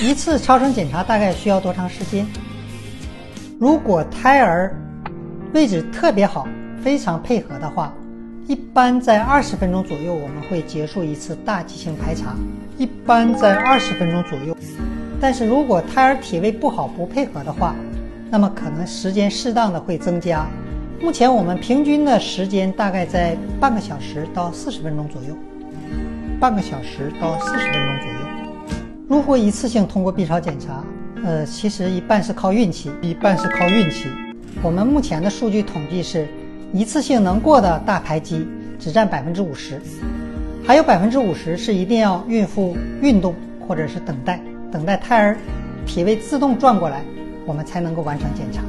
一次超声检查大概需要多长时间？如果胎儿位置特别好，非常配合的话，一般在二十分钟左右我们会结束一次大畸形排查。一般在二十分钟左右。但是如果胎儿体位不好、不配合的话，那么可能时间适当的会增加。目前我们平均的时间大概在半个小时到四十分钟左右。半个小时到四十分钟左右。如何一次性通过 B 超检查？呃，其实一半是靠运气，一半是靠运气。我们目前的数据统计是，一次性能过的大排畸只占百分之五十，还有百分之五十是一定要孕妇运动或者是等待，等待胎儿体位自动转过来，我们才能够完成检查。